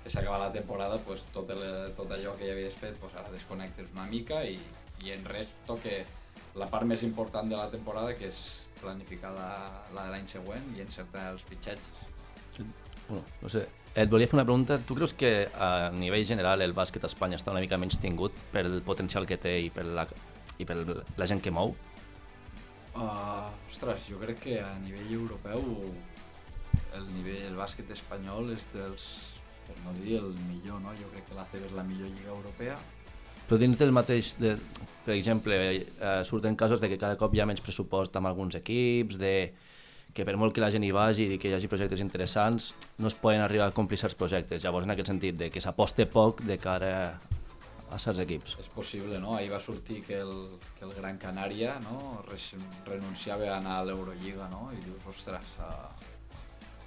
que s'acaba la temporada, pues, tot, el, tot allò que ja havies fet, pues, ara desconnectes una mica i, i en res toca la part més important de la temporada, que és planificar la, la de l'any següent i encertar els fitxatges. Bueno, no sé, et volia fer una pregunta. Tu creus que a nivell general el bàsquet a Espanya està una mica menys tingut per el potencial que té i per la, i per la gent que mou? Uh, ostres, jo crec que a nivell europeu el nivell el bàsquet espanyol és dels, per no dir el millor, no? Jo crec que la CB és la millor lliga europea. Però dins del mateix, de, per exemple, eh, surten casos de que cada cop hi ha menys pressupost amb alguns equips, de que per molt que la gent hi vagi i que hi hagi projectes interessants, no es poden arribar a complir certs projectes. Llavors, en aquest sentit, de que s'aposte poc de cara a certs equips. És possible, no? Ahir va sortir que el, que el Gran Canària no? Renunciava a anar a l'Eurolliga, no? I dius, ostres, uh,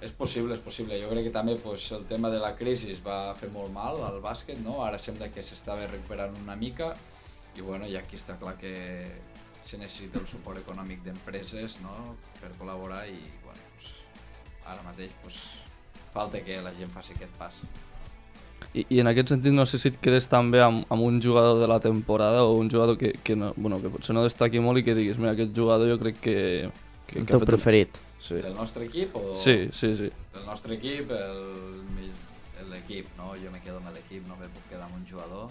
és possible, és possible. Jo crec que també pues, el tema de la crisi va fer molt mal al bàsquet, no? Ara sembla que s'estava recuperant una mica i bueno, i aquí està clar que se necessita el suport econòmic d'empreses no? per col·laborar i bueno, pues, ara mateix pues, falta que la gent faci aquest pas. I, I en aquest sentit no sé si et quedes també amb, amb un jugador de la temporada o un jugador que, que, no, bueno, que potser no destaqui molt i que diguis, mira, aquest jugador jo crec que... que, El que ha teu fet un-" preferit. Sí. Del nostre equip o...? sí, sí, sí. del nostre equip, el- el- l'equip, no? Jo me quedo amb l'equip, no me puc quedar amb un jugador.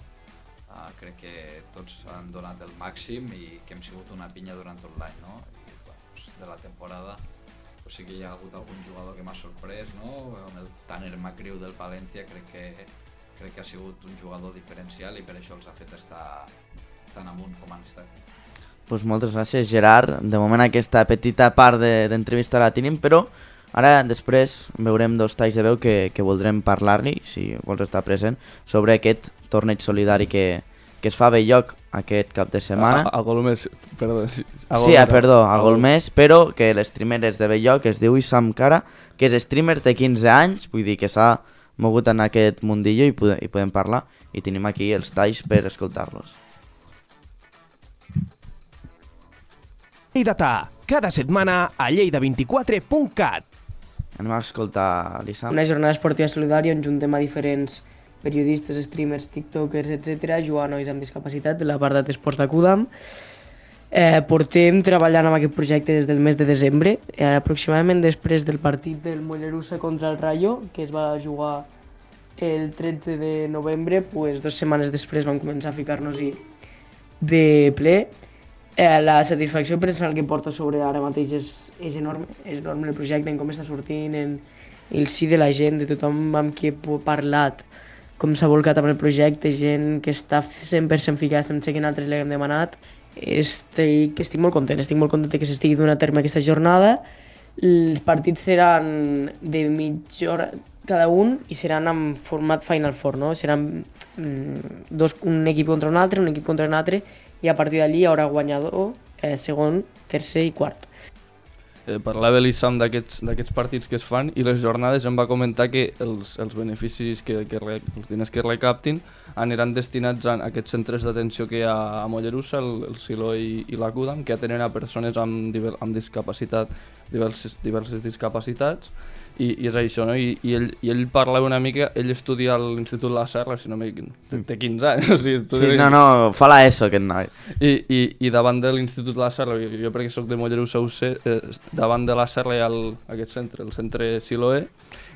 Uh, crec que tots han donat el màxim i que hem sigut una pinya durant tot l'any, no? I, pues, de la temporada o sí que hi ha hagut algun jugador que m'ha sorprès, no? Amb el Tanner Macriu del Palentia crec que, crec que ha sigut un jugador diferencial i per això els ha fet estar tan amunt com han estat. Pues moltes gràcies, Gerard. De moment aquesta petita part de- d'entrevista la tenim, però ara després veurem dos talls de veu que, que voldrem parlar-li, si vols estar present, sobre aquest torneig solidari que, que es fa a Belloc aquest cap de setmana. A, a Golmes, perdó. Sí, a Sí, ah, Golmes, perdó, a Golmés, però que l'streamer és de Belloc, es diu Issam Cara, que és streamer, té 15 anys, vull dir que s'ha mogut en aquest mundillo i, pode, i podem parlar, i tenim aquí els talls per escoltar-los. Lleidatà, cada setmana a lleida24.cat. Anem a escoltar l'Issam. Una jornada esportiva solidària on juntem a diferents periodistes, streamers, tiktokers, etc. jugant a nois amb discapacitat de la part d'esports de Kudam. Eh, portem treballant amb aquest projecte des del mes de desembre, eh, aproximadament després del partit del Mollerussa contra el Rayo, que es va jugar el 13 de novembre, pues, dues setmanes després vam començar a ficar-nos-hi de ple. Eh, la satisfacció personal que porto sobre ara mateix és, és enorme, és enorme el projecte, en com està sortint, en el sí de la gent, de tothom amb qui he parlat, com s'ha volcat amb el projecte, gent que està 100% ficada sense que nosaltres li haguem demanat. Estic, estic molt content, estic molt content que s'estigui donant a terme aquesta jornada. Els partits seran de mitja hora cada un i seran en format Final Four, no? Seran mm, dos, un equip contra un altre, un equip contra un altre, i a partir d'allí hi haurà guanyador, eh, segon, tercer i quart. Eh, parlava l'Issam d'aquests partits que es fan i les jornades em va comentar que els, els beneficis, que, que re, els diners que recaptin aniran destinats a aquests centres d'atenció que hi ha a Mollerussa, el, el Silo i, i la CUDAM, que atenen a persones amb, amb discapacitat, diverses, diverses discapacitats, i, i és això, no? I, i, ell, i ell parlava una mica, ell estudia a l'Institut La Serra, si no m'equivoco, té, té 15 anys, o sigui, estudia... Sí, no, no, fa la ESO aquest noi. I, i, i davant de l'Institut La Serra, jo, jo perquè sóc de Mollerussa ho sé, eh, davant de la Serra hi ha el, aquest centre, el centre Siloé,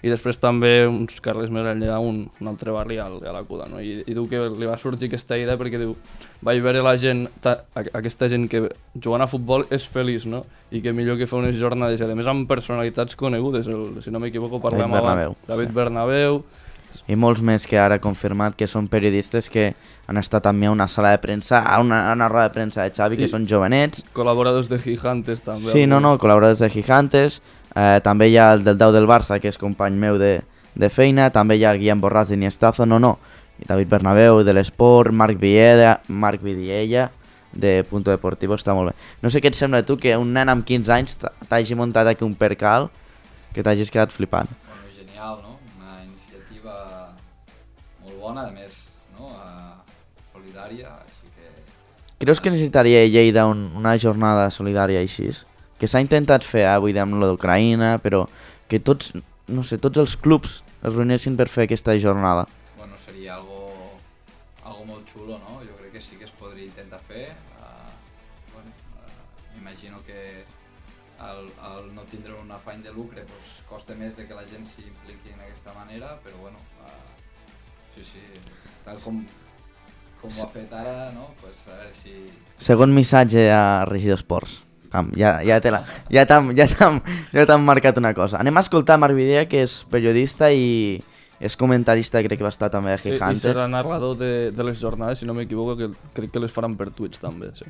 i després també uns carrers més enllà, un, un altre barri a, a la Cuda, no? I, I diu que li va sortir aquesta idea perquè diu vaig veure la gent, ta, aquesta gent que jugant a futbol és feliç, no? I que millor que fer unes jornades, i a més amb personalitats conegudes, el, si no m'equivoco parlem David Bernabéu, abans, David sí. Bernabéu, I molts més que ara confirmat que són periodistes que han estat també a una sala de premsa, a una, a una roda de premsa de Xavi, que I- són jovenets. col·laboradors de Gigantes també. Sí, no, no, col·laboradors de Gigantes. Eh, també hi ha el del 10 del Barça, que és company meu de, de feina. També hi ha Guillem Borràs d'Iniestazo, no, no. David Bernabéu de l'Esport, Marc Viella, Marc Vidiella de Punto Deportivo, està molt bé. No sé què et sembla tu que un nen amb 15 anys t'hagi muntat aquí un percal que t'hagis quedat flipant. Bueno, genial, no? Una iniciativa molt bona, a més, no? Uh, solidària, així que... Creus que necessitaria Lleida un, una jornada solidària així? Que s'ha intentat fer eh, avui amb lo d'Ucraïna, però que tots, no sé, tots els clubs es reunissin per fer aquesta jornada. Al, al no tindre un afany de lucre pues, costa més de que la gent s'hi impliqui d'aquesta manera, però bueno, uh, sí, sí, tal com, com ho ha fet ara, no? Pues a veure si... Segon missatge a Regidor Esports. Pam, ja, ja te la, ja t'han ja t'han ja t'han marcat una cosa. Anem a escoltar Marc Videa, que és periodista i és comentarista, crec que va estar també a Sí, I Gigantes. serà narrador de, de les jornades, si no m'equivoco, que crec que les faran per Twitch també. Sí.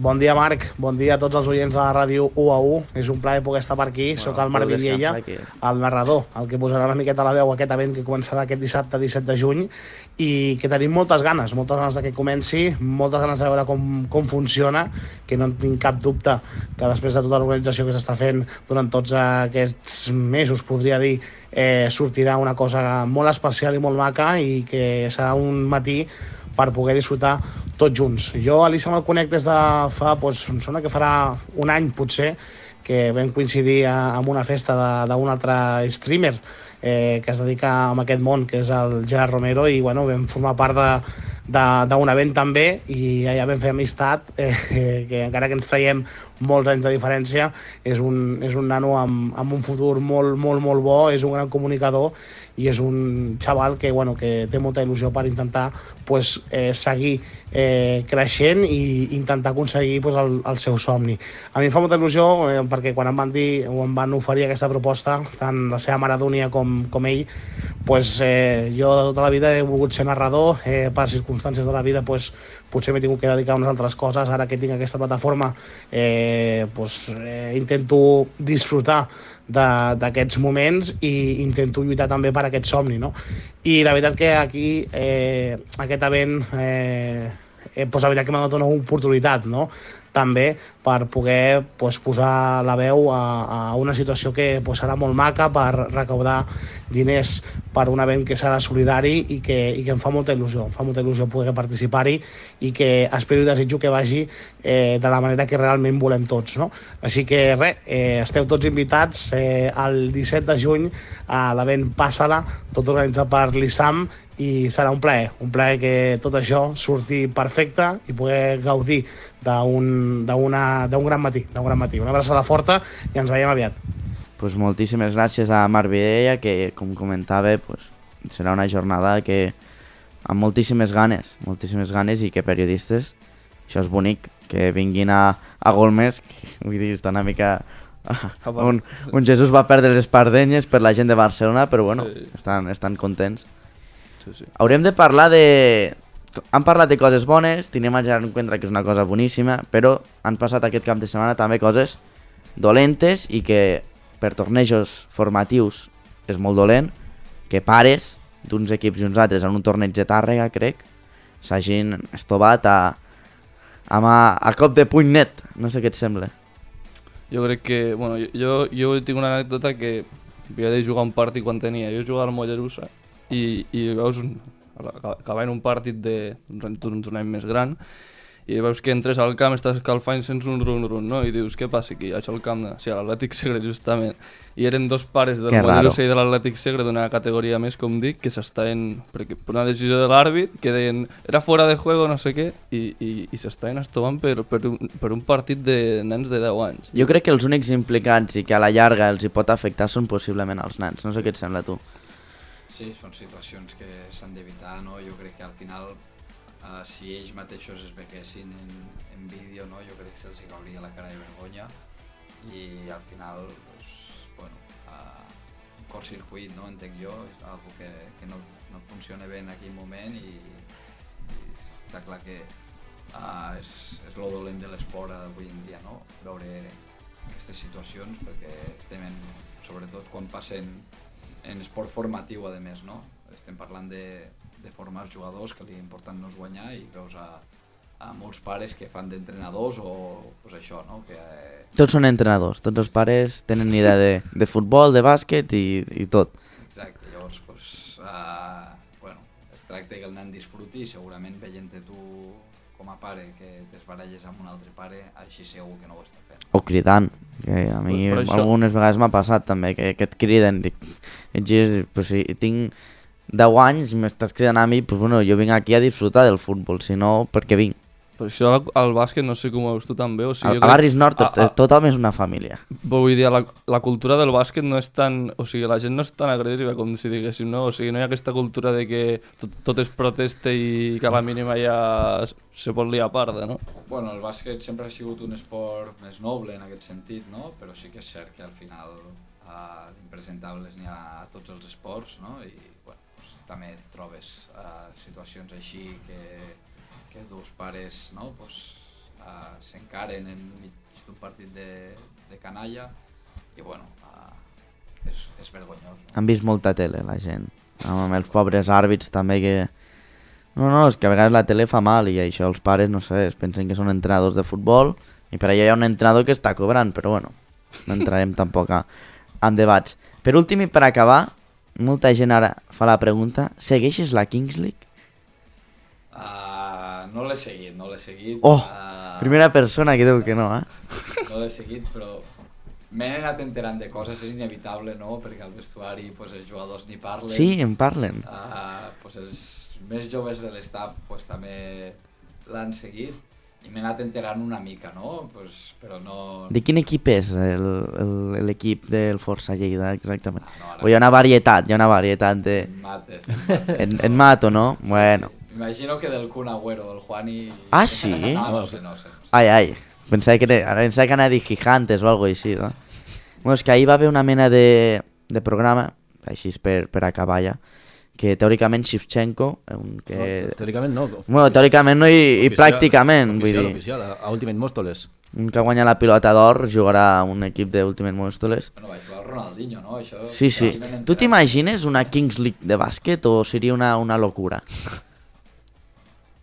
Bon dia, Marc. Bon dia a tots els oients de la ràdio 1 a 1. És un plaer poder estar per aquí. Bueno, Soc el Marc aquí. el narrador, el que posarà una miqueta la veu a aquest event que començarà aquest dissabte 17 de juny i que tenim moltes ganes, moltes ganes de que comenci, moltes ganes de veure com, com funciona, que no tinc cap dubte que després de tota l'organització que s'està fent durant tots aquests mesos, podria dir, eh, sortirà una cosa molt especial i molt maca i que serà un matí per poder disfrutar tots junts. Jo a l'Issa me'l conec des de fa, doncs, em sembla que farà un any potser, que vam coincidir a, amb una festa d'un altre streamer eh, que es dedica a aquest món, que és el Gerard Romero, i bueno, vam formar part de- d'un event també i allà vam fer amistat, eh, que encara que ens traiem molts anys de diferència, és un, és un nano amb, amb un futur molt, molt, molt bo, és un gran comunicador i és un xaval que, bueno, que té molta il·lusió per intentar pues, eh, seguir eh, creixent i intentar aconseguir pues, el, el seu somni. A mi em fa molta il·lusió eh, perquè quan em van dir o em van oferir aquesta proposta, tant la seva mare Dúnia com, com ell, pues, eh, jo tota la vida he volgut ser narrador, eh, per circumstàncies de la vida pues, potser m'he tingut que dedicar a unes altres coses, ara que tinc aquesta plataforma eh, pues, eh, intento disfrutar de- d'aquests moments i intento lluitar també per aquest somni, no? I la veritat que aquí eh, aquest event eh, eh, pues, la veritat que m'ha donat una oportunitat, no? També per poder pues, posar la veu a, a una situació que pues, serà molt maca per recaudar diners per un event que serà solidari i que, i que em fa molta il·lusió, em fa molta il·lusió poder participar-hi i que espero i desitjo que vagi eh, de la manera que realment volem tots. No? Així que res, eh, esteu tots invitats eh, el 17 de juny a l'event Passa-la, tot organitzat per l'ISAM i serà un plaer, un plaer que tot això surti perfecte i poder gaudir d'un d'un gran matí, d'un gran matí. Una abraçada forta i ens veiem aviat. pues moltíssimes gràcies a Marc Vidella, que com comentava pues, serà una jornada que amb moltíssimes ganes, moltíssimes ganes i que periodistes, això és bonic, que vinguin a, a Golmes, que, vull dir, està una mica... Un, un Jesús va perdre les pardenyes per la gent de Barcelona, però bueno, Sí. estan, estan contents. Sí, sí. Haurem de parlar de... Han parlat de coses bones, tenim a Gerard Encuentra, que és una cosa boníssima, però han passat aquest cap de setmana també coses dolentes i que per tornejos formatius és molt dolent que pares d'uns equips i uns altres en un torneig de Tàrrega, crec, s'hagin estovat a, a, a cop de puny net. No sé què et sembla. Jo crec que, bueno, jo, jo tinc una anècdota que havia de jugar un partit quan tenia. Jo jugava al Mollerussa i, i veus un, acabant un partit de- d'un torneig més gran i veus que entres al camp, estàs escalfant sents un run-run, no? I dius, què passa aquí? Això al camp, de... sí, a l'Atlètic Segre, justament. I eren dos pares del. Mollerussa i de l'Atlètic Segre d'una categoria més, com dic, que s'estaven, perquè per una decisió de l'àrbit, que deien, era fora de juego, no sé què, i, i, i s'estaven estovant per, per, un, per un partit de nens de 10 anys. Jo crec que els únics implicats i que a la llarga els hi pot afectar són possiblement els nens. No sé què et sembla tu. Sí, són situacions que s'han d'evitar, no? Jo crec que al final, uh, si ells mateixos es veguessin en, en vídeo, no? Jo crec que se'ls cauria la cara de vergonya i al final, pues, bueno, uh, un curtcircuit, no? Entenc jo, és algo que, que no, no funciona bé en aquell moment i, i està clar que uh, és, és lo dolent de l'esport avui en dia, no? Veure aquestes situacions perquè estem en, sobretot quan passen en esport formatiu, a més, no? Estem parlant de, de formar els jugadors, que l'important no és guanyar, i veus a, a molts pares que fan d'entrenadors o pues això, no? Que, eh, Tots són entrenadors, tots els pares tenen idea de, de futbol, de bàsquet i, i tot. exacte, llavors, pues, uh, bueno, es tracta que el nen disfruti i segurament veient-te tu com a pare que t'esbaralles amb un altre pare, així segur que no ho està fent. O cridant, que a mi Però això- algunes vegades m'ha passat també, que, que et criden, dic, ets, gir- pues, si tinc 10 anys i m'estàs cridant a mi, pues, bueno, jo vinc aquí a disfrutar del futbol, si no, perquè vinc. Per això al- al bàsquet no sé com ho veus tu també, o sigui, A, a Barris Nord tot, a- a- tothom és una família. Vull dir, la, la cultura del bàsquet no és tan... O sigui, la gent no és tan agressiva com si diguéssim, no? O sigui, no hi ha aquesta cultura de que tot, tot és protesta i que a la mínima ja se pot liar a parda, no? Bueno, el bàsquet sempre ha sigut un esport més noble en aquest sentit, no? Però sí que és cert que al final d'impresentables n'hi ha a tots els esports, no? I bueno, doncs, també trobes uh, situacions així que, que dos pares no? pues, uh, s'encaren enmig d'un partit de, de canalla i bueno, uh, és, és vergonyós. No? Han vist molta tele, la gent. Amb els pobres àrbits també que... No, no, és que a vegades la tele fa mal i això els pares, no sé, es pensen que són entrenadors de futbol i per allà hi ha un entrenador que està cobrant, però bueno, no entrarem tampoc a, en debats. Per últim i per acabar, molta gent ara fa la pregunta, segueixes la Kings League? Uh, no l'he seguit, no l'he seguit. Oh, uh, primera persona que diu que no, eh? no l'he seguit, però m'he anat enterant de coses, és inevitable, no? Perquè al vestuari pues, els jugadors ni parlen. Sí, en parlen. Uh, pues, els més joves de l'estaf pues, també l'han seguit i m'he anat enterant una mica, no? Pues, però no... De quin equip és el- el- l'equip del Força Lleida, exactament? Ah, no, ara- O hi ha una varietat, hi ha una varietat de... En mates. En, en Mato, no? Bueno. Imagino que del Kun Agüero, del Juani... Ah, sí? No, no sé, no sé. No sé. Ai, ai. Pensava que, era, pensava que anava a dir Gigantes o algo així, no? Bueno, és que ahir va haver una mena de, de programa, així per, per acabar ja, que teòricament Shevchenko, un que... No, teòricament no. Bueno, teòricament no i, i Oficial- pràcticament, vull oficial, dir. Oficial, a, a Ultimate Móstoles. un que guanya la pilota d'or jugarà a un equip d'Ultimate Móstoles. Bueno, veure el Ronaldinho, no? Això, Sí, sí. Tu t'imagines una Kings League de bàsquet o seria una, una locura?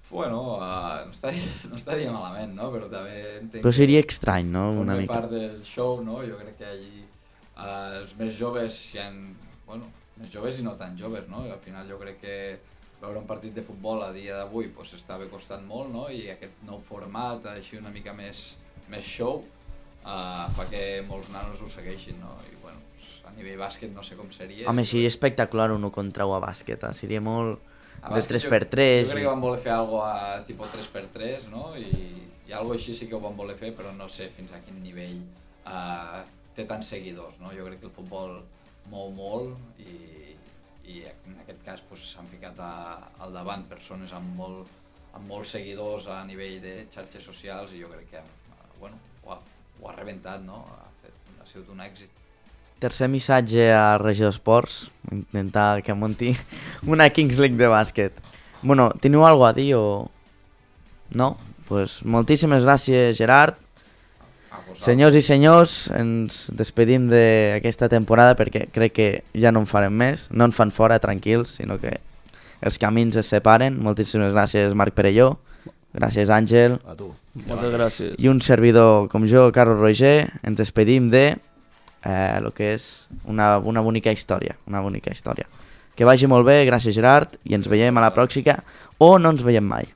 Bueno, uh, no, estaria, no estaria malament, no? Però també entenc Però seria estrany, no? Una mica. part del show, no? Jo crec que allí uh, els més joves hi ha... Bueno, més joves i no tan joves, no? I al final jo crec que veure un partit de futbol a dia d'avui pues, estava costant molt, no? I aquest nou format, així una mica més, més show, uh, fa que molts nanos ho segueixin, no? I bueno, pues, a nivell bàsquet no sé com seria. Home, seria espectacular un 1 contra 1 a bàsquet, eh? seria molt A de bàsquet 3x3. Jo, jo crec que van voler fer algo a tipo 3x3, no? I, i algo així sí que ho van voler fer, però no sé fins a quin nivell uh, té tants seguidors, no? Jo crec que el futbol mou molt i, i en aquest cas pues, s'han ficat a, al davant persones amb, molt, amb molts seguidors a nivell de xarxes socials i jo crec que uh, bueno, ho, ha, ho ha rebentat, no? Ha, fet, ha sigut un èxit. Tercer missatge a Regió d'Esports, intentar que munti una Kings League de bàsquet. Bueno, teniu alguna a dir o... No? pues moltíssimes gràcies, Gerard. Senyors i senyors, ens despedim d'aquesta temporada perquè crec que ja no en farem més. No ens fan fora, tranquils, sinó que els camins es separen. Moltíssimes gràcies, Marc Perelló. Gràcies, Àngel. A tu. Moltes gràcies. I un servidor com jo, Carlos Roger, ens despedim de eh, lo que és una, una bonica història, una bonica història. Que vagi molt bé, gràcies Gerard, i ens veiem a la pròxima o no ens veiem mai.